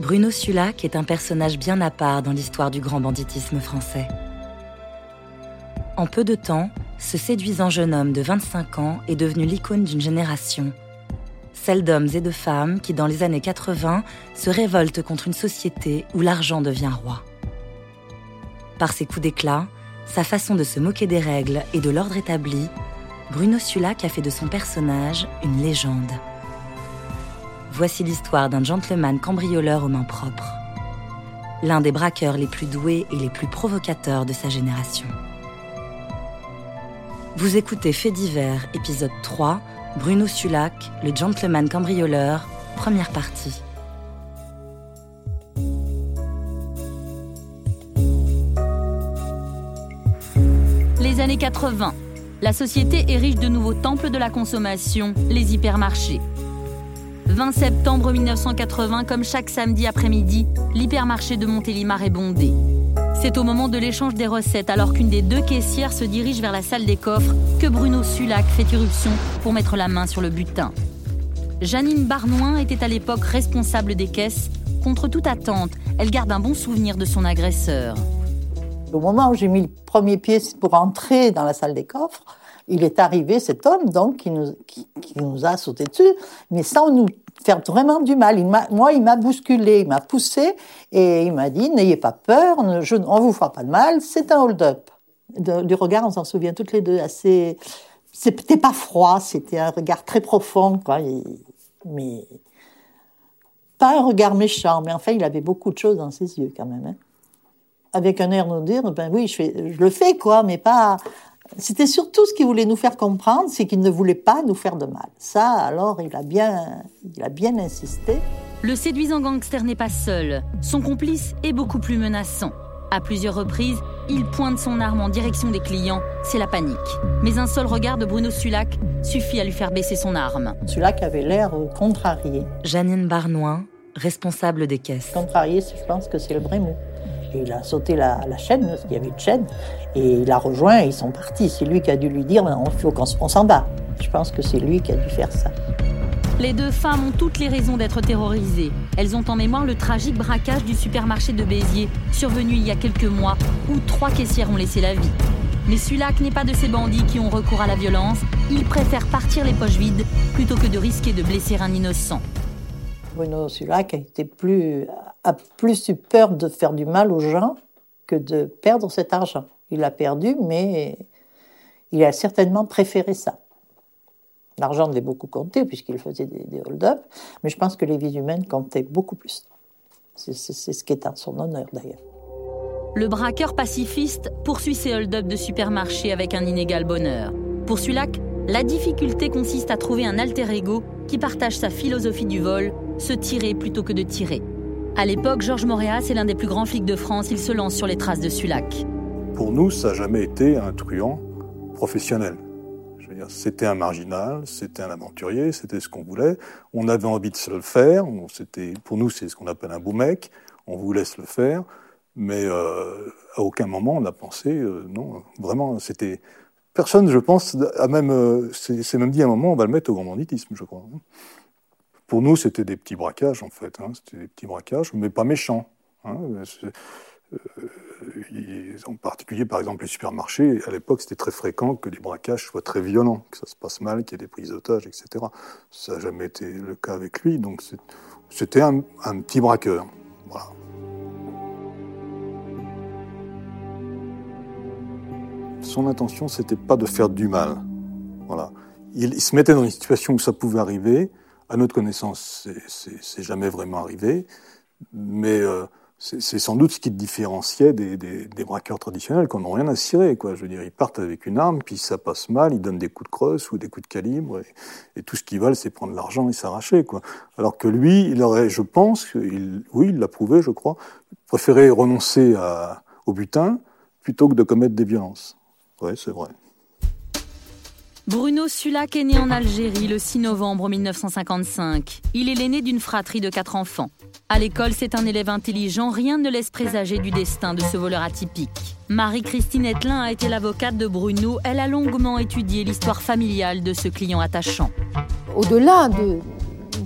Bruno Sulac est un personnage bien à part dans l'histoire du grand banditisme français. En peu de temps, ce séduisant jeune homme de 25 ans est devenu l'icône d'une génération. Celle d'hommes et de femmes qui, dans les années 80, se révoltent contre une société où l'argent devient roi. Par ses coups d'éclat, sa façon de se moquer des règles et de l'ordre établi, Bruno Sulac a fait de son personnage une légende. Voici l'histoire d'un gentleman cambrioleur aux mains propres. L'un des braqueurs les plus doués et les plus provocateurs de sa génération. Vous écoutez Fait divers, épisode 3, Bruno Sulac, le gentleman cambrioleur, première partie. Les années 80. La société érige de nouveaux temples de la consommation, les hypermarchés. 20 septembre 1980, comme chaque samedi après-midi, l'hypermarché de Montélimar est bondé. C'est au moment de l'échange des recettes, alors qu'une des deux caissières se dirige vers la salle des coffres, que Bruno Sulac fait irruption pour mettre la main sur le butin. Janine Barnoin était à l'époque responsable des caisses. Contre toute attente, elle garde un bon souvenir de son agresseur. Au moment où j'ai mis le premier pied pour entrer dans la salle des coffres, il est arrivé cet homme donc qui nous, qui nous a sauté dessus, mais sans nous faire vraiment du mal. Moi, il m'a bousculé, il m'a poussé et il m'a dit n'ayez pas peur, on ne vous fera pas de mal, c'est un hold-up. Du regard, on s'en souvient toutes les deux assez. C'était pas froid, c'était un regard très profond, quoi. mais pas un regard méchant, mais enfin, il avait beaucoup de choses dans ses yeux quand même. Hein. Avec un air nous dire, ben oui, je, je le fais, quoi, mais pas c'était surtout ce qu'il voulait nous faire comprendre, c'est qu'il ne voulait pas nous faire de mal. Ça, alors, il a bien, il a bien insisté. Le séduisant gangster n'est pas seul. Son complice est beaucoup plus menaçant. À plusieurs reprises, il pointe son arme en direction des clients. C'est la panique. Mais un seul regard de Bruno Sulac suffit à lui faire baisser son arme. Sulac avait l'air contrarié. Janine Barnoin, responsable des caisses. Contrarié, je pense que c'est le vrai mot. Il a sauté la, chaîne, parce qu'il y avait une chaîne, et il a rejoint et ils sont partis. C'est lui qui a dû lui dire il faut qu'on s'en bat. Je pense que c'est lui qui a dû faire ça. Les deux femmes ont toutes les raisons d'être terrorisées. Elles ont en mémoire le tragique braquage du supermarché de Béziers, survenu il y a quelques mois, où trois caissières ont laissé la vie. Mais Sulac n'est pas de ces bandits qui ont recours à la violence. Il préfère partir les poches vides plutôt que de risquer de blesser un innocent. Bruno Sulac a été plus, a plus eu peur de faire du mal aux gens que de perdre cet argent. Il l'a perdu, mais il a certainement préféré ça. L'argent devait beaucoup compter puisqu'il faisait des, hold-up, mais je pense que les vies humaines comptaient beaucoup plus. C'est ce qui est à son honneur d'ailleurs. Le braqueur pacifiste poursuit ses hold-up de supermarché avec un inégal bonheur. Pour Sulac, la difficulté consiste à trouver un alter ego qui partage sa philosophie du vol, se tirer plutôt que de tirer. À l'époque, Georges Moréas est l'un des plus grands flics de France. Il se lance sur les traces de Sulac. Pour nous, ça n'a jamais été un truand professionnel. C'était un marginal, c'était un aventurier, c'était ce qu'on voulait. On avait envie de se le faire. pour nous, c'est ce qu'on appelle un beau mec. On voulait se le faire, mais euh, à aucun moment on a pensé. Euh, non, vraiment, c'était personne, je pense, a même, euh, c'est même dit à un moment, on va le mettre au grand banditisme, je crois. Pour nous, c'était des petits braquages, en fait. Hein. C'était des petits braquages, mais pas méchants. Hein. Euh, en particulier, par exemple, les supermarchés, à l'époque, c'était très fréquent que les braquages soient très violents, que ça se passe mal, qu'il y ait des prises d'otages, etc. Ça n'a jamais été le cas avec lui, donc c'était un, petit braqueur. Son intention, c'était pas de faire du mal. Voilà. Il, il se mettait dans une situation où ça pouvait arriver, à notre connaissance, c'est jamais vraiment arrivé, mais euh, c'est sans doute ce qui différenciait des, des, des braqueurs traditionnels qui n'ont rien à cirer. Quoi. Je veux dire, ils partent avec une arme, puis ça passe mal, ils donnent des coups de crosse ou des coups de calibre, et, tout ce qu'ils veulent, c'est prendre l'argent et s'arracher. Quoi. Alors que lui, il aurait, je pense, il, oui, il l'a prouvé, je crois, préféré renoncer à, au butin plutôt que de commettre des violences. Oui, c'est vrai. Bruno Sulac est né en Algérie le 6 novembre 1955. Il est l'aîné d'une fratrie de quatre enfants. À l'école, c'est un élève intelligent, rien ne laisse présager du destin de ce voleur atypique. Marie-Christine Etlin a été l'avocate de Bruno. Elle a longuement étudié l'histoire familiale de ce client attachant. Au-delà de,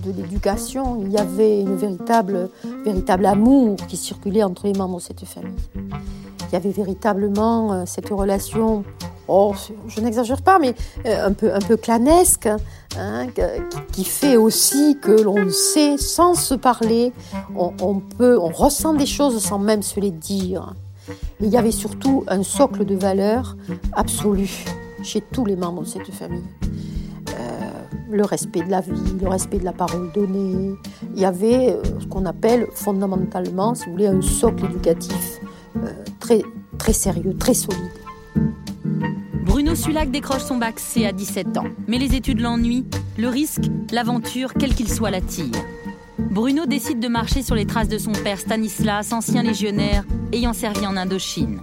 de l'éducation, il y avait une véritable, véritable amour qui circulait entre les membres de cette famille. Il y avait véritablement euh, cette relation, oh, je n'exagère pas, mais euh, un peu, un peu clanesque, hein, qui fait aussi que l'on sait, sans se parler, on, peut, on ressent des choses sans même se les dire. il y avait surtout un socle de valeurs absolu chez tous les membres de cette famille le respect de la vie, le respect de la parole donnée. Il y avait euh, ce qu'on appelle fondamentalement, si vous voulez, un socle éducatif euh, très, très sérieux, très solide. Bruno Sulac décroche son bac C à 17 ans, mais les études l'ennuient, le risque, l'aventure, quel qu'il soit, l'attire. Bruno décide de marcher sur les traces de son père Stanislas, ancien légionnaire ayant servi en Indochine.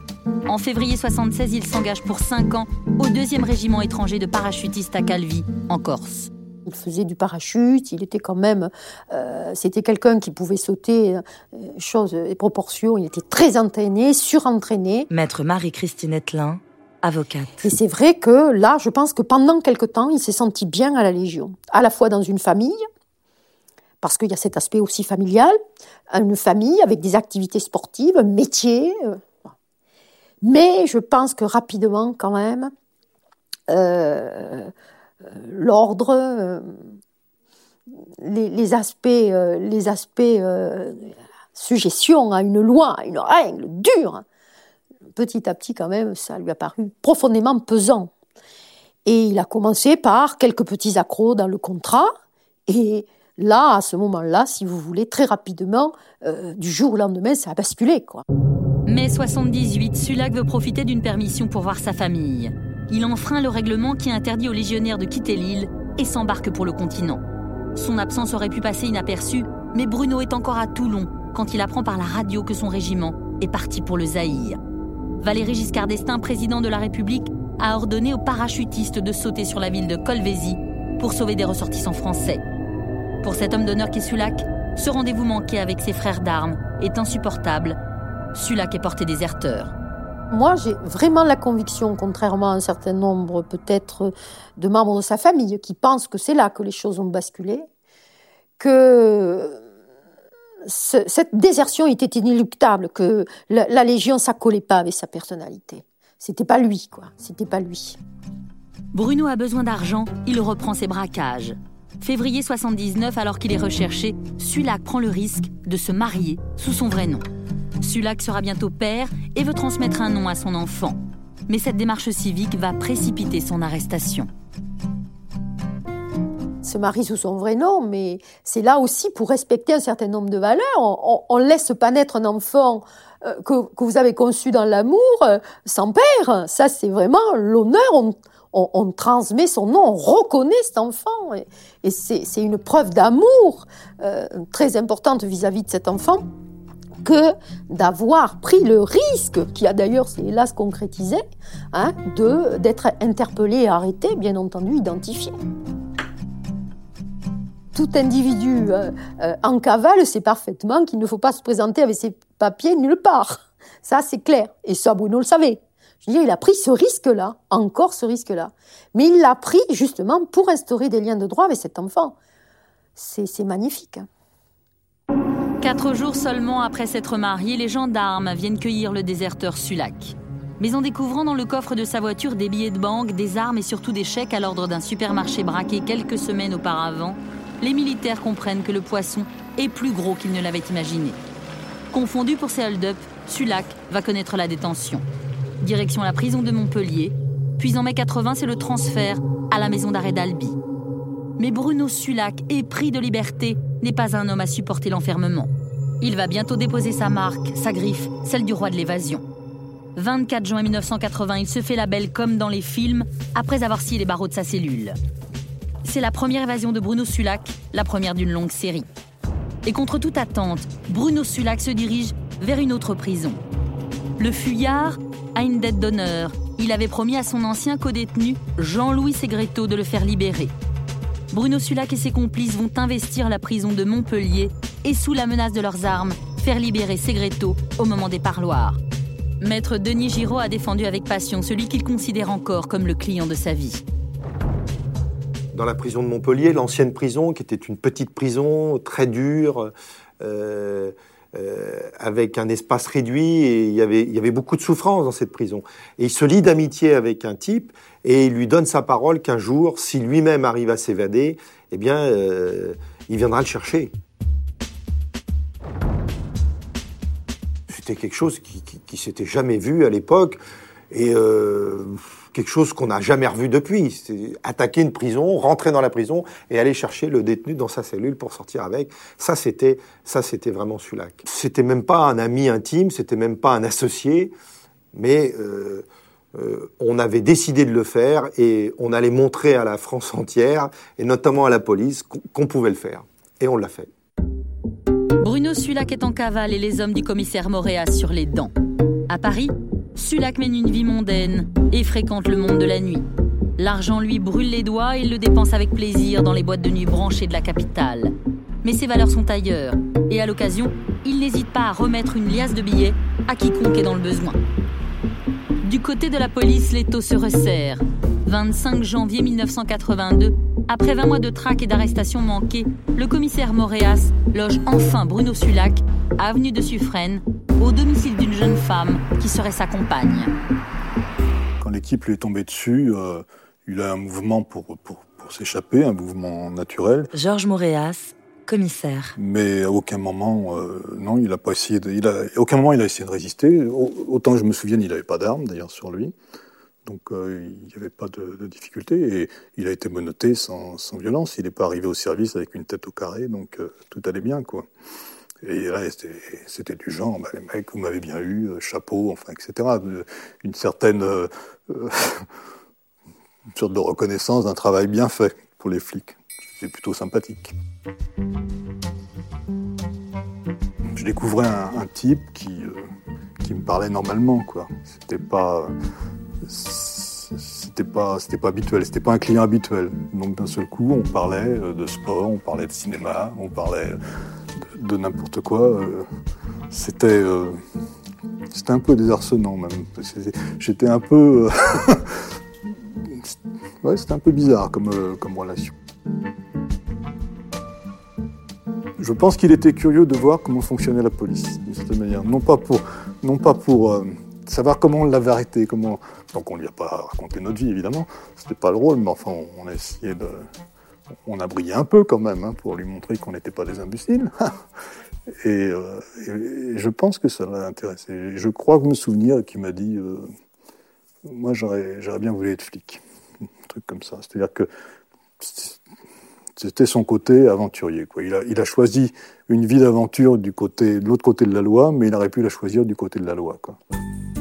En février 76, il s'engage pour 5 ans au 2e régiment étranger de parachutistes à Calvi, en Corse. Il faisait du parachute, il était quand même, euh, c'était quelqu'un qui pouvait sauter, euh, choses et proportions, il était très entraîné, surentraîné. Maître Marie-Christine Etlin, avocate. Et c'est vrai que là, je pense que pendant quelque temps, il s'est senti bien à la Légion, à la fois dans une famille, parce qu'il y a cet aspect aussi familial, une famille avec des activités sportives, un métier. Euh, mais je pense que rapidement, quand même, l'ordre, euh, les, aspects, euh, les aspects euh, suggestion à une loi, à une règle dure, petit à petit quand même, ça lui a paru profondément pesant. Et il a commencé par quelques petits accros dans le contrat, et là, à ce moment-là, si vous voulez, très rapidement, du jour au lendemain, ça a basculé. Quoi. Mai 78, Sulac veut profiter d'une permission pour voir sa famille il enfreint le règlement qui interdit aux légionnaires de quitter l'île et s'embarque pour le continent. Son absence aurait pu passer inaperçue, mais Bruno est encore à Toulon quand il apprend par la radio que son régiment est parti pour le Zaïre. Valéry Giscard d'Estaing, président de la République, a ordonné aux parachutistes de sauter sur la ville de Colvézi pour sauver des ressortissants français. Pour cet homme d'honneur qui est Sulac, ce rendez-vous manqué avec ses frères d'armes est insupportable. Sulac est porté déserteur. Moi, j'ai vraiment la conviction, contrairement à un certain nombre peut-être de membres de sa famille, qui pensent que c'est là que les choses ont basculé, que cette désertion était inéluctable, que la, Légion, ça collait pas avec sa personnalité. C'était pas lui, quoi. C'était pas lui. Bruno a besoin d'argent, il reprend ses braquages. Février 79, alors qu'il est recherché, Sulac prend le risque de se marier sous son vrai nom. Sulac sera bientôt père et veut transmettre un nom à son enfant. Mais cette démarche civique va précipiter son arrestation. Se marie sous son vrai nom, mais c'est là aussi pour respecter un certain nombre de valeurs. On ne laisse pas naître un enfant euh, que, vous avez conçu dans l'amour euh, sans père. Ça, c'est vraiment l'honneur. On, transmet son nom, on reconnaît cet enfant. Et, c'est une preuve d'amour euh, très importante vis à -vis de cet enfant que d'avoir pris le risque, qui a d'ailleurs, c'est hélas concrétisé, hein, de, d'être interpellé et arrêté, bien entendu identifié. Tout individu euh, euh, en cavale sait parfaitement qu'il ne faut pas se présenter avec ses papiers nulle part. Ça, c'est clair. Et ça, Bruno le savait. Je veux dire, il a pris ce risque-là, encore ce risque-là. Mais il l'a pris justement pour instaurer des liens de droit avec cet enfant. C'est, c'est magnifique. Quatre jours seulement après s'être marié, les gendarmes viennent cueillir le déserteur Sulac. Mais en découvrant dans le coffre de sa voiture des billets de banque, des armes et surtout des chèques à l'ordre d'un supermarché braqué quelques semaines auparavant, les militaires comprennent que le poisson est plus gros qu'ils ne l'avaient imaginé. Confondu pour ses hold-up, Sulac va connaître la détention. Direction la prison de Montpellier, puis en mai 80, c'est le transfert à la maison d'arrêt d'Albi. Mais Bruno Sulac, épris de liberté, n'est pas un homme à supporter l'enfermement. Il va bientôt déposer sa marque, sa griffe, celle du roi de l'évasion. 24 juin 1980, il se fait la belle comme dans les films, après avoir scié les barreaux de sa cellule. C'est la première évasion de Bruno Sulac, la première d'une longue série. Et contre toute attente, Bruno Sulac se dirige vers une autre prison. Le fuyard a une dette d'honneur. Il avait promis à son ancien codétenu, Jean-Louis Segreto, de le faire libérer. Bruno Sulac et ses complices vont investir la prison de Montpellier et, sous la menace de leurs armes, faire libérer Segreto au moment des parloirs. Maître Denis Giraud a défendu avec passion celui qu'il considère encore comme le client de sa vie. dans la prison de Montpellier, l'ancienne prison, qui était une petite prison très dure, euh, euh, avec un espace réduit, et il y, avait, il y avait beaucoup de souffrance dans cette prison. Et il se lie d'amitié avec un type, et il lui donne sa parole qu'un jour, si lui-même arrive à s'évader, eh bien, euh, il viendra le chercher. C'était quelque chose qui, s'était jamais vu à l'époque, et euh, quelque chose qu'on n'a jamais revu depuis. Attaquer une prison, rentrer dans la prison et aller chercher le détenu dans sa cellule pour sortir avec. Ça, c'était, ça, c'était vraiment Sulac. C'était même pas un ami intime, c'était même pas un associé, mais euh, euh, on avait décidé de le faire et on allait montrer à la France entière et notamment à la police qu'on pouvait le faire. Et on l'a fait. Bruno Sulac est en cavale et les hommes du commissaire Moréas sur les dents. À Paris, Sulac mène une vie mondaine et fréquente le monde de la nuit. L'argent lui brûle les doigts et il le dépense avec plaisir dans les boîtes de nuit branchées de la capitale. Mais ses valeurs sont ailleurs et à l'occasion, il n'hésite pas à remettre une liasse de billets à quiconque est dans le besoin. Côté de la police, les taux se resserrent. 25 janvier 1982, après 20 mois de traque et d'arrestations manquées, le commissaire Moréas loge enfin Bruno Sulac, avenue de Suffren, au domicile d'une jeune femme qui serait sa compagne. Quand l'équipe lui est tombée dessus, euh, il a un mouvement pour, pour, pour s'échapper, un mouvement naturel. Georges Moréas, Mais à aucun moment, euh, non, il a pas essayé de, aucun moment il a essayé de résister. Autant je me souviens, il n'avait pas d'armes d'ailleurs sur lui. Donc euh, il n'y avait pas de, difficulté et il a été menotté sans, violence. Il n'est pas arrivé au service avec une tête au carré, donc euh, tout allait bien. Et là, c'était du genre, bah, les mecs, vous m'avez bien eu, chapeau, enfin, etc. Une certaine une sorte de reconnaissance d'un travail bien fait pour les flics. C'était plutôt sympathique. Je découvrais un, type qui, euh, qui me parlait normalement, quoi. C'était pas c'était pas c'était pas habituel c'était pas un client habituel donc d'un seul coup on parlait de sport on parlait de cinéma on parlait de, n'importe quoi euh, c'était euh, c'était un peu désarçonnant même j'étais un peu euh, ouais c'était un peu bizarre comme comme relation je pense qu'il était curieux de voir comment fonctionnait la police d'une certaine manière non pas pour pour savoir comment on l'avait arrêté, comment. Donc on lui a pas raconté notre vie évidemment, c'était pas le rôle, mais enfin on a essayé de, on a brillé un peu quand même hein, pour lui montrer qu'on n'était pas des imbéciles. et, euh, et, je pense que ça l'a intéressé. Je crois me souvenir qu'il m'a dit, euh, moi j'aurais bien voulu être flic, un truc comme ça. C'est-à-dire que c'était son côté aventurier. Quoi. Il, a, il a choisi une vie d'aventure du côté, de l'autre côté de la loi, mais il aurait pu la choisir du côté de la loi. Quoi.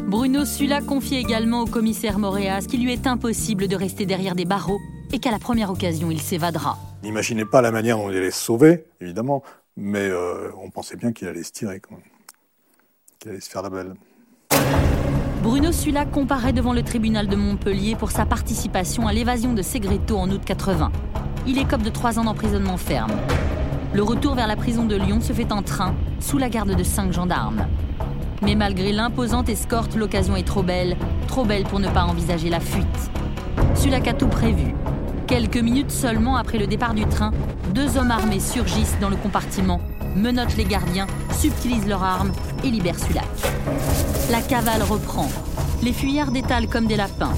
Bruno Sula confie également au commissaire Moréas qu'il lui est impossible de rester derrière des barreaux et qu'à la première occasion, il s'évadera. N'imaginez pas la manière dont il allait se sauver, évidemment, mais euh, on pensait bien qu'il allait se tirer, qu'il allait se faire la belle. Bruno Sula comparaît devant le tribunal de Montpellier pour sa participation à l'évasion de Segreto en août 80. Il écope de trois ans d'emprisonnement ferme. Le retour vers la prison de Lyon se fait en train, sous la garde de cinq gendarmes. Mais malgré l'imposante escorte, l'occasion est trop belle, trop belle pour ne pas envisager la fuite. Sulac a tout prévu. Quelques minutes seulement après le départ du train, deux hommes armés surgissent dans le compartiment, menottent les gardiens, subtilisent leurs armes et libèrent Sulac. La cavale reprend. Les fuyards détalent comme des lapins.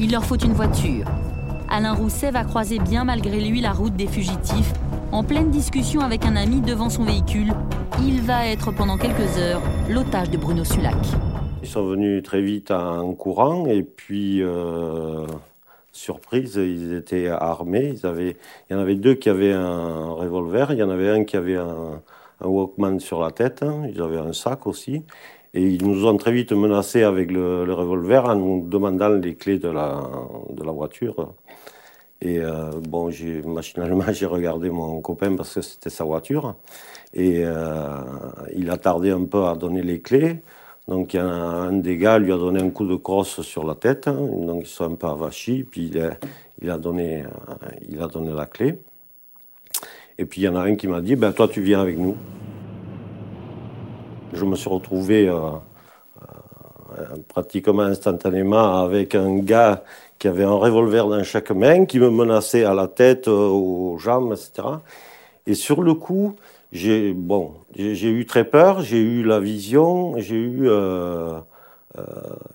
Il leur faut une voiture. Alain Rousset va croiser bien malgré lui la route des fugitifs en pleine discussion avec un ami devant son véhicule, il va être pendant quelques heures l'otage de Bruno Sulac. Ils sont venus très vite en courant et puis, euh, surprise, ils étaient armés. Ils avaient, il y en avait deux qui avaient un revolver, il y en avait un qui avait un, Walkman sur la tête, ils avaient un sac aussi. Et ils nous ont très vite menacés avec le, revolver en nous demandant les clés de la voiture. Et euh, bon, machinalement, j'ai regardé mon copain parce que c'était sa voiture. Et euh, il a tardé un peu à donner les clés. Donc, un, un des gars lui a donné un coup de crosse sur la tête. Donc, ils sont un peu avachis. Puis, il a, donné, il a donné la clé. Et puis, il y en a un qui m'a dit ben, Toi, tu viens avec nous. Je me suis retrouvé. Euh, pratiquement instantanément avec un gars qui avait un revolver dans chaque main, qui me menaçait à la tête, euh, aux jambes, etc. Et sur le coup, j'ai bon, j'ai eu très peur, j'ai eu la vision, j'ai eu. Euh, euh,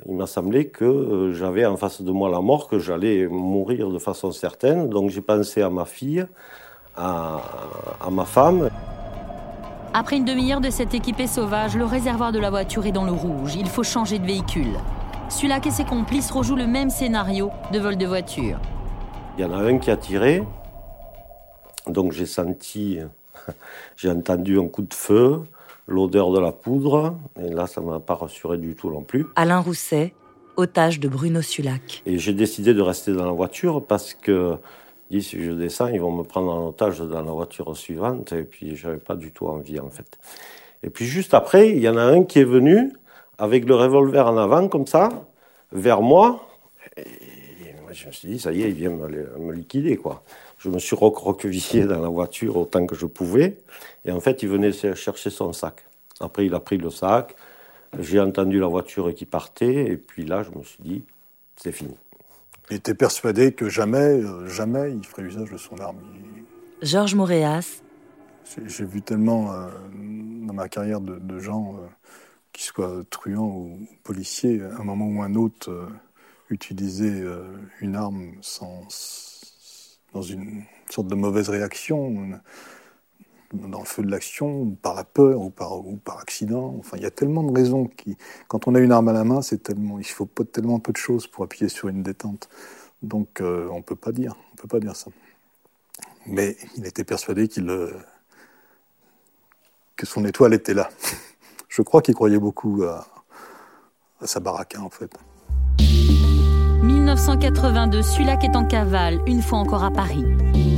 il m'a semblé que j'avais en face de moi la mort, que j'allais mourir de façon certaine. Donc j'ai pensé à ma fille, à, à ma femme. Après une demi-heure de cette équipée sauvage, le réservoir de la voiture est dans le rouge. Il faut changer de véhicule. Sulac et ses complices rejouent le même scénario de vol de voiture. Il y en a un qui a tiré, donc j'ai senti, j'ai entendu un coup de feu, l'odeur de la poudre, et là ça m'a pas rassuré du tout non plus. Alain Rousset, otage de Bruno Sulac. Et j'ai décidé de rester dans la voiture parce que dit si je descends, ils vont me prendre en otage dans la voiture suivante, et puis j'avais pas du tout envie en fait. Et puis juste après, il y en a un qui est venu avec le revolver en avant, comme ça, vers moi. Et je me suis dit, ça y est, il vient me, liquider, quoi. Je me suis recroquevillé dans la voiture autant que je pouvais. Et en fait, il venait chercher son sac. Après, il a pris le sac. J'ai entendu la voiture qui partait. Et puis là, je me suis dit, c'est fini. Il était persuadé que jamais, euh, jamais il ferait usage de son arme. Georges Moréas. J'ai vu tellement euh, dans ma carrière de, gens euh, qu'ils soient truands ou policiers, à un moment ou un autre, euh, utiliser une arme sans, dans une sorte de mauvaise réaction, dans le feu de l'action, par la peur ou par, accident. Enfin, il y a tellement de raisons qui, quand on a une arme à la main, c'est tellement, il faut pas tellement peu de choses pour appuyer sur une détente. Donc, euh, on peut pas dire, on peut pas dire ça. Mais il était persuadé qu'il que son étoile était là. je crois qu'il croyait beaucoup à, sa baraque, en fait. 1982, Sulac est en cavale, une fois encore à Paris.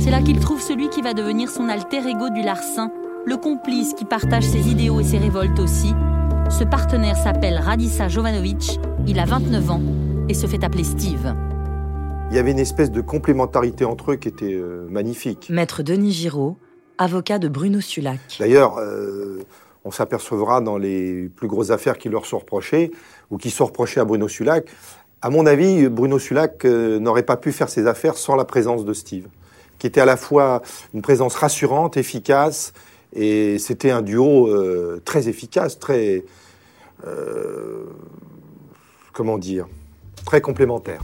C'est là qu'il trouve celui qui va devenir son alter ego du larcin, le complice qui partage ses idéaux et ses révoltes aussi. Ce partenaire s'appelle Radissa Jovanovic, il a 29 ans et se fait appeler Steve. Il y avait une espèce de complémentarité entre eux qui était euh, magnifique. Maître Denis Giraud, avocat de Bruno Sulac. D'ailleurs, euh, on s'apercevra dans les plus grosses affaires qui leur sont reprochées, ou qui sont reprochées à Bruno Sulac. À mon avis, Bruno Sulac euh, n'aurait pas pu faire ses affaires sans la présence de Steve, qui était à la fois une présence rassurante, efficace, et c'était un duo euh, très efficace, très... Euh, comment dire Très complémentaire.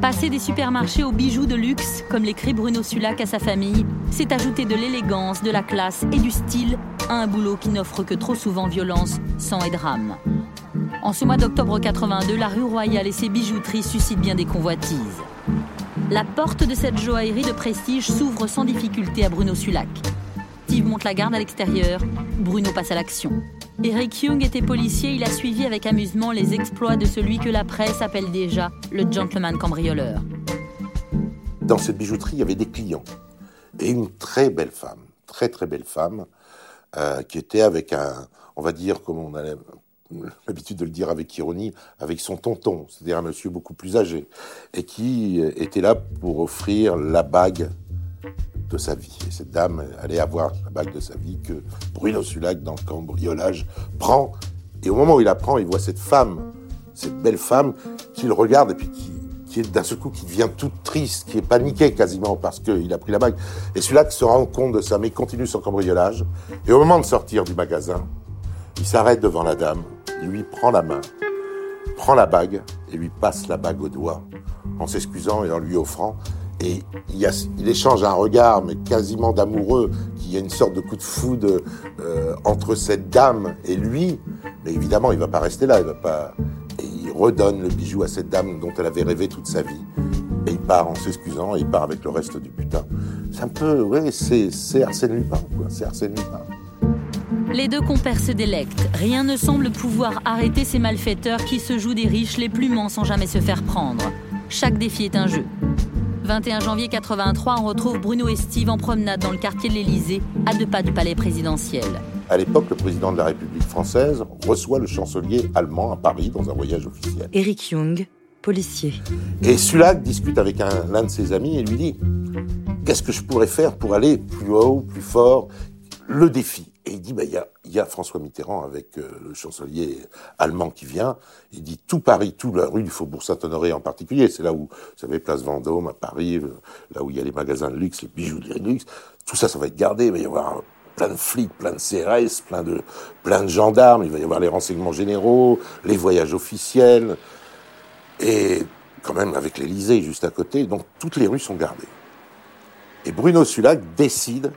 Passer des supermarchés aux bijoux de luxe, comme l'écrit Bruno Sulac à sa famille, c'est ajouter de l'élégance, de la classe et du style à un boulot qui n'offre que trop souvent violence, sang et drame. En ce mois d'octobre 82, la rue Royale et ses bijouteries suscitent bien des convoitises. La porte de cette joaillerie de prestige s'ouvre sans difficulté à Bruno Sulac. Steve monte la garde à l'extérieur, Bruno passe à l'action. Eric Young était policier, il a suivi avec amusement les exploits de celui que la presse appelle déjà le gentleman cambrioleur. Dans cette bijouterie, il y avait des clients et une très belle femme, très très belle femme, euh, qui était avec un, on va dire, comme on a l'habitude de le dire avec ironie, avec son tonton, c'est-à-dire un monsieur beaucoup plus âgé, et qui était là pour offrir la bague de sa vie. Et cette dame allait avoir la bague de sa vie que Bruno Sulac, dans le cambriolage, prend. Et au moment où il la prend, il voit cette femme, cette belle femme, qui le regarde et puis qui, qui est d'un seul coup, qui devient toute triste, qui est paniquée quasiment parce qu'il a pris la bague. Et Sulac se rend compte de ça, mais continue son cambriolage. Et au moment de sortir du magasin, il s'arrête devant la dame, il lui prend la main, prend la bague et lui passe la bague au doigt, en s'excusant et en lui offrant. Et il, échange un regard, mais quasiment d'amoureux, qu'il y a une sorte de coup de foudre euh, entre cette dame et lui. Mais évidemment, il va pas rester là, il va pas. Et il redonne le bijou à cette dame dont elle avait rêvé toute sa vie. Et il part en s'excusant, et il part avec le reste du butin. C'est un peu, ouais, c'est Arsène Lupin, quoi. C'est Arsène Lupin. Les deux compères se délectent. Rien ne semble pouvoir arrêter ces malfaiteurs qui se jouent des riches les plus mens sans jamais se faire prendre. Chaque défi est un jeu. 21 janvier 83, on retrouve Bruno et Steve en promenade dans le quartier de l'Élysée, à deux pas du palais présidentiel. À l'époque, le président de la République française reçoit le chancelier allemand à Paris dans un voyage officiel. Eric Young, policier. Et Sulac discute avec l'un de ses amis et lui dit Qu'est-ce que je pourrais faire pour aller plus haut, plus fort? Le défi. Et il dit bah, Il il y a François Mitterrand avec euh, le chancelier allemand qui vient. Il dit tout Paris, toute la rue du Faubourg Saint-Honoré en particulier. C'est là où, vous savez, Place Vendôme à Paris, là où il y a les magasins de luxe, les bijoux de luxe. Tout ça, ça va être gardé. Il va y avoir plein de flics, plein de CRS, plein de, plein de gendarmes. Il va y avoir les renseignements généraux, les voyages officiels. Et quand même avec l'Elysée juste à côté. Donc toutes les rues sont gardées. Et Bruno Sulac décide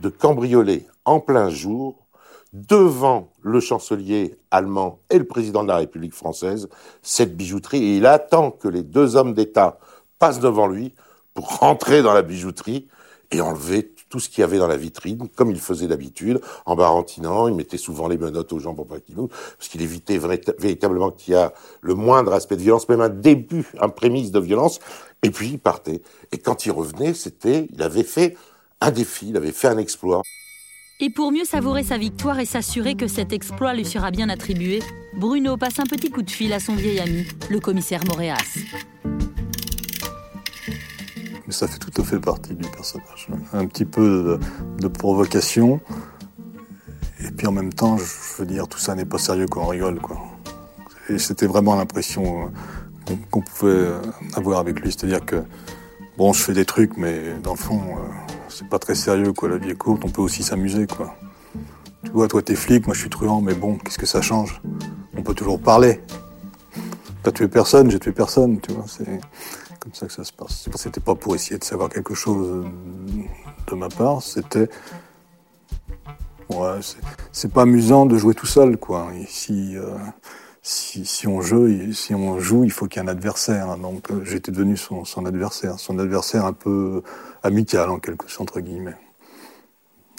de cambrioler en plein jour devant le chancelier allemand et le président de la République française cette bijouterie et il attend que les deux hommes d'État passent devant lui pour rentrer dans la bijouterie et enlever tout ce qu'il y avait dans la vitrine, comme il faisait d'habitude, en barantinant, il mettait souvent les menottes aux gens pour pas qu'ils parce qu'il évitait véritablement qu'il y a le moindre aspect de violence, même un début, un prémisse de violence, et puis il partait. Et quand il revenait, c'était, il avait fait un défi, il avait fait un exploit. Et pour mieux savourer sa victoire et s'assurer que cet exploit lui sera bien attribué, Bruno passe un petit coup de fil à son vieil ami, le commissaire Moréas. Mais ça fait tout à fait partie du personnage. Un petit peu de, provocation. Et puis en même temps, je veux dire, tout ça n'est pas sérieux quand on rigole. Quoi. Et c'était vraiment l'impression euh, qu'on pouvait avoir avec lui. C'est-à-dire que, bon, je fais des trucs, mais dans le fond, euh, c'est pas très sérieux, quoi. La vie est courte, on peut aussi s'amuser, quoi. Tu vois, toi t'es flic, moi je suis truand, mais bon, qu'est-ce que ça change? On peut toujours parler. T'as tué personne, j'ai tué personne, tu vois. C'est comme ça que ça se passe. C'était pas pour essayer de savoir quelque chose de ma part, c'était. Ouais, c'est pas amusant de jouer tout seul, quoi. Ici, euh, si, on joue, il faut qu'il y ait un adversaire. Donc euh, j'étais devenu son, adversaire, son adversaire un peu amical en quelque sorte entre guillemets.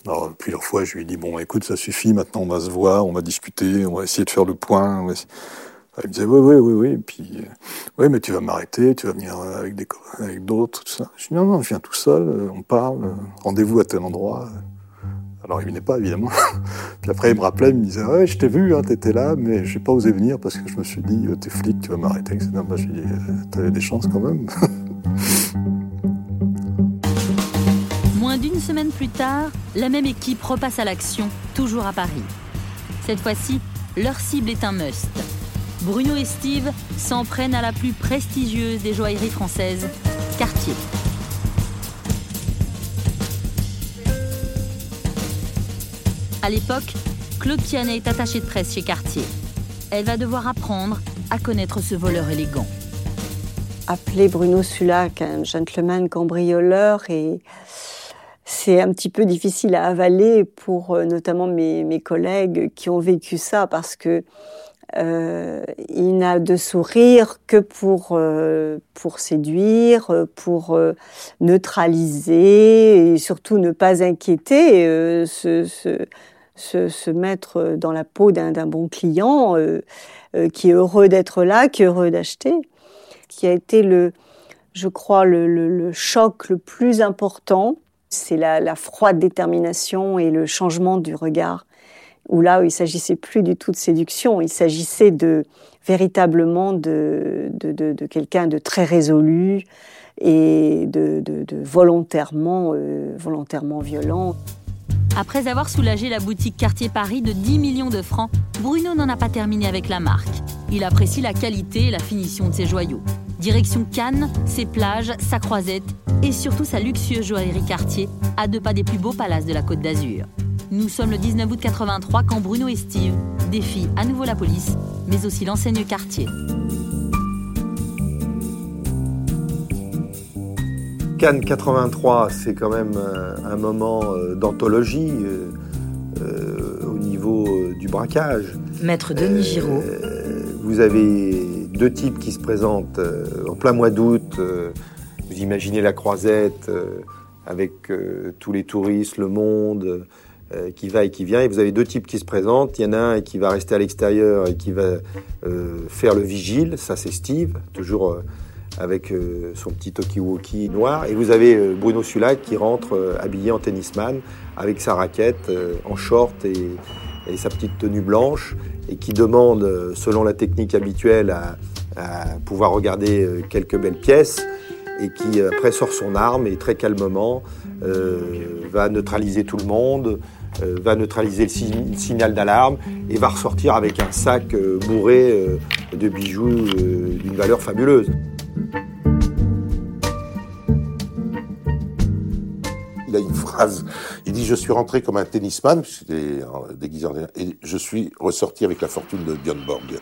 Alors plusieurs fois, je lui ai dit bon, écoute, ça suffit. Maintenant, on va se voir, on va discuter, on va essayer de faire le point. Il me disait oui, oui, oui, oui. Et puis euh, oui, mais tu vas m'arrêter, tu vas venir avec des avec d'autres, tout ça. Je dis non, non, je viens tout seul. Euh, on parle. Rendez-vous à tel endroit. Alors il venait pas évidemment. Puis après il me rappelait, il me disait ouais je t'ai vu, hein, t'étais là, mais j'ai pas osé venir parce que je me suis dit t'es flic, tu vas m'arrêter, etc. Je dit t'avais des chances quand même. Moins d'une semaine plus tard, la même équipe repasse à l'action, toujours à Paris. Cette fois-ci, leur cible est un must. Bruno et Steve s'en prennent à la plus prestigieuse des joailleries françaises, Cartier. À l'époque, Claude Kianet est attachée de presse chez Cartier. Elle va devoir apprendre à connaître ce voleur élégant. Appeler Bruno Sulac un gentleman cambrioleur et c'est un petit peu difficile à avaler pour euh, notamment mes, collègues qui ont vécu ça parce que euh, il n'a de sourire que pour, euh, pour séduire, pour neutraliser et surtout ne pas inquiéter ce, se, mettre dans la peau d'un bon client euh, euh, qui est heureux d'être là, qui est heureux d'acheter, qui a été le, je crois, le, choc le plus important, c'est la, froide détermination et le changement du regard, où là, où il s'agissait plus du tout de séduction, il s'agissait de véritablement de, quelqu'un de très résolu et de, volontairement, euh, volontairement violent. Après avoir soulagé la boutique Cartier Paris de 10 millions de francs, Bruno n'en a pas terminé avec la marque. Il apprécie la qualité et la finition de ses joyaux. Direction Cannes, ses plages, sa croisette et surtout sa luxueuse joaillerie Cartier, à deux pas des plus beaux palaces de la Côte d'Azur. Nous sommes le 19 août 83 quand Bruno et Steve défient à nouveau la police, mais aussi l'enseigne Cartier. Cannes 83, c'est quand même euh, un moment euh, d'anthologie euh, au niveau du braquage. Maître Denis Giraud. Vous avez deux types qui se présentent en plein mois d'août. Vous imaginez la croisette avec tous les touristes, le monde qui va et qui vient. Et vous avez deux types qui se présentent. Il y en a un qui va rester à l'extérieur et qui va faire le vigile. Ça, c'est Steve, toujours avec euh, son petit talkie-walkie noir. Et vous avez euh, Bruno Sulac qui rentre euh, habillé en tennisman avec sa raquette en short et, sa petite tenue blanche et qui demande, selon la technique habituelle, à, pouvoir regarder quelques belles pièces et qui après sort son arme et très calmement va neutraliser tout le monde, euh, va neutraliser le, signal d'alarme et va ressortir avec un sac euh, bourré euh, de bijoux d'une valeur fabuleuse. Il a une phrase, il dit « Je suis rentré comme un tennisman, c'était déguisé en et je suis ressorti avec la fortune de Björn Borg.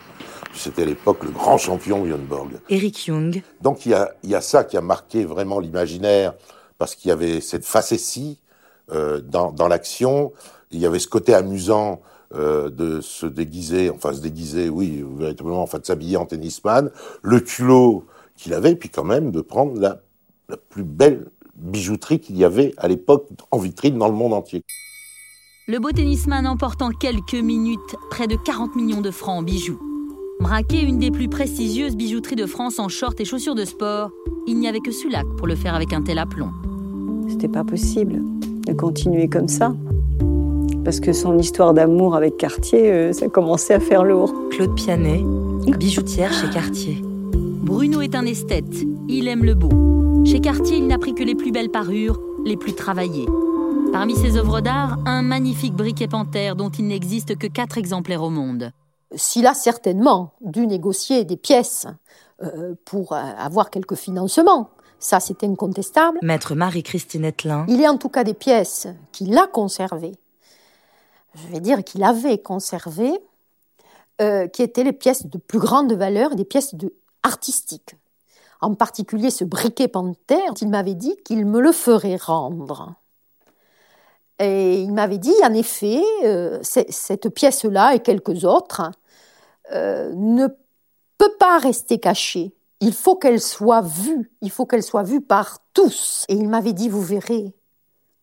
C'était à l'époque le grand champion Björn Borg. Eric Jung. Donc il y a, il y a ça qui a marqué vraiment l'imaginaire, parce qu'il y avait cette facétie, euh, dans, dans l'action. Il y avait ce côté amusant euh, de se déguiser, enfin se déguiser, oui, véritablement, enfin de s'habiller en tennisman, le culot qu'il avait, puis quand même de prendre la, la plus belle bijouterie qu'il y avait à l'époque en vitrine dans le monde entier. Le beau tennisman emporte en quelques minutes près de 40 millions de francs en bijoux. Braquer une des plus prestigieuses bijouteries de France en short et chaussures de sport, il n'y avait que Sulac pour le faire avec un tel aplomb. C'était pas possible de continuer comme ça. Parce que son histoire d'amour avec Cartier, euh, ça commençait à faire lourd. Claude Pianet, bijoutière chez Cartier. Bruno est un esthète, il aime le beau. Chez Cartier, il n'a pris que les plus belles parures, les plus travaillées. Parmi ses œuvres d'art, un magnifique briquet panthère dont il n'existe que quatre exemplaires au monde. S'il a certainement dû négocier des pièces euh, pour euh, avoir quelques financements, ça, c'est incontestable. Maître Marie-Christine Etlin. Il y a en tout cas des pièces qu'il a conservées. Je vais dire qu'il avait conservées, euh, qui étaient les pièces de plus grande valeur, des pièces de, artistiques. En particulier ce briquet panthère, il m'avait dit qu'il me le ferait rendre. Et il m'avait dit, en effet, euh, cette pièce-là et quelques autres euh, ne peut pas rester cachée il faut qu'elle soit vue, il faut qu'elle soit vue par tous. Et il m'avait dit, vous verrez,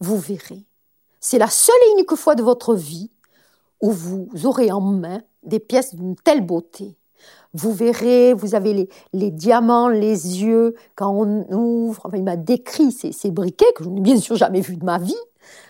vous verrez. C'est la seule et unique fois de votre vie où vous aurez en main des pièces d'une telle beauté. Vous verrez, vous avez les, diamants, les yeux, quand on ouvre. Il m'a décrit ces, ces, briquets que je n'ai bien sûr jamais vus de ma vie.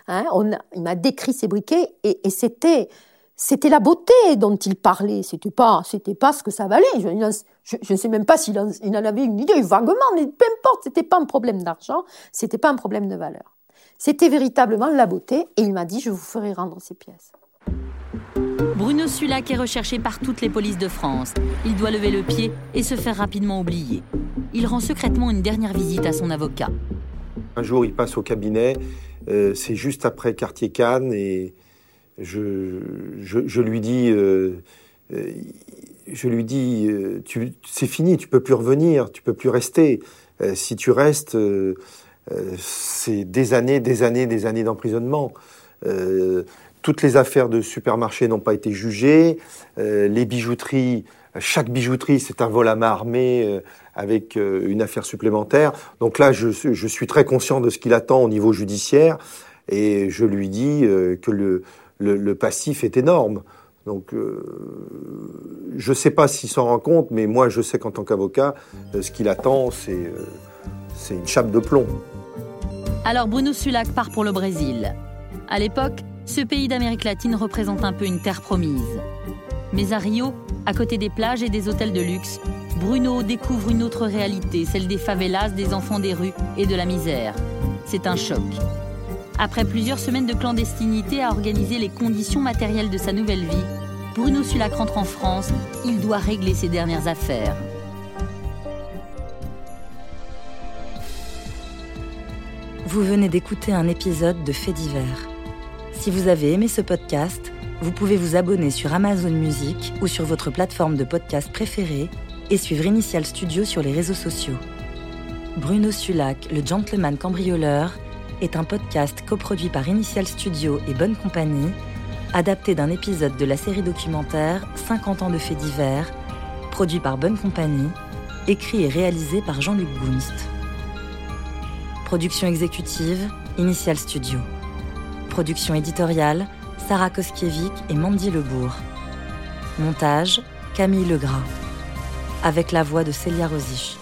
Hein. On il m'a décrit ces briquets et, et c'était c'était la beauté dont il parlait. C'était pas, c'était pas ce que ça valait. Je ne sais même pas s'il en, en, avait une idée, vaguement, mais peu importe. C'était pas un problème d'argent, c'était pas un problème de valeur. C'était véritablement la beauté, et il m'a dit je vous ferai rendre ces pièces. Bruno Sulac est recherché par toutes les polices de France. Il doit lever le pied et se faire rapidement oublier. Il rend secrètement une dernière visite à son avocat. Un jour, il passe au cabinet. Euh, c'est juste après Quartier Cannes et je, je, lui dis, euh, euh, je lui dis, euh, c'est fini, tu peux plus revenir, tu peux plus rester. si tu restes, c'est des années, des années, des années d'emprisonnement. toutes les affaires de supermarché n'ont pas été jugées. les bijouteries, chaque bijouterie, c'est un vol à main armée avec une affaire supplémentaire. Donc là, je, suis très conscient de ce qu'il attend au niveau judiciaire et je lui dis que le, le, passif est énorme. Donc, euh, je ne sais pas s'il s'en rend compte, mais moi, je sais qu'en tant qu'avocat, euh, ce qu'il attend, euh, c'est une chape de plomb. Alors, Bruno Sulac part pour le Brésil. À l'époque, ce pays d'Amérique latine représente un peu une terre promise. Mais à Rio, à côté des plages et des hôtels de luxe, Bruno découvre une autre réalité, celle des favelas, des enfants des rues et de la misère. C'est un choc. Après plusieurs semaines de clandestinité à organiser les conditions matérielles de sa nouvelle vie, Bruno Sulac rentre en France. Il doit régler ses dernières affaires. Vous venez d'écouter un épisode de Faits divers. Si vous avez aimé ce podcast, vous pouvez vous abonner sur Amazon Music ou sur votre plateforme de podcast préférée et suivre Initial Studio sur les réseaux sociaux. Bruno Sulac, le gentleman cambrioleur, est un podcast coproduit par Initial Studio et Bonne Compagnie, adapté d'un épisode de la série documentaire 50 ans de faits divers, produit par Bonne Compagnie, écrit et réalisé par Jean-Luc Gunst. Production exécutive, Initial Studio. Production éditoriale, Sarah Koskiewicz et Mandy Lebourg. Montage, Camille Legras. Avec la voix de Célia Rosich.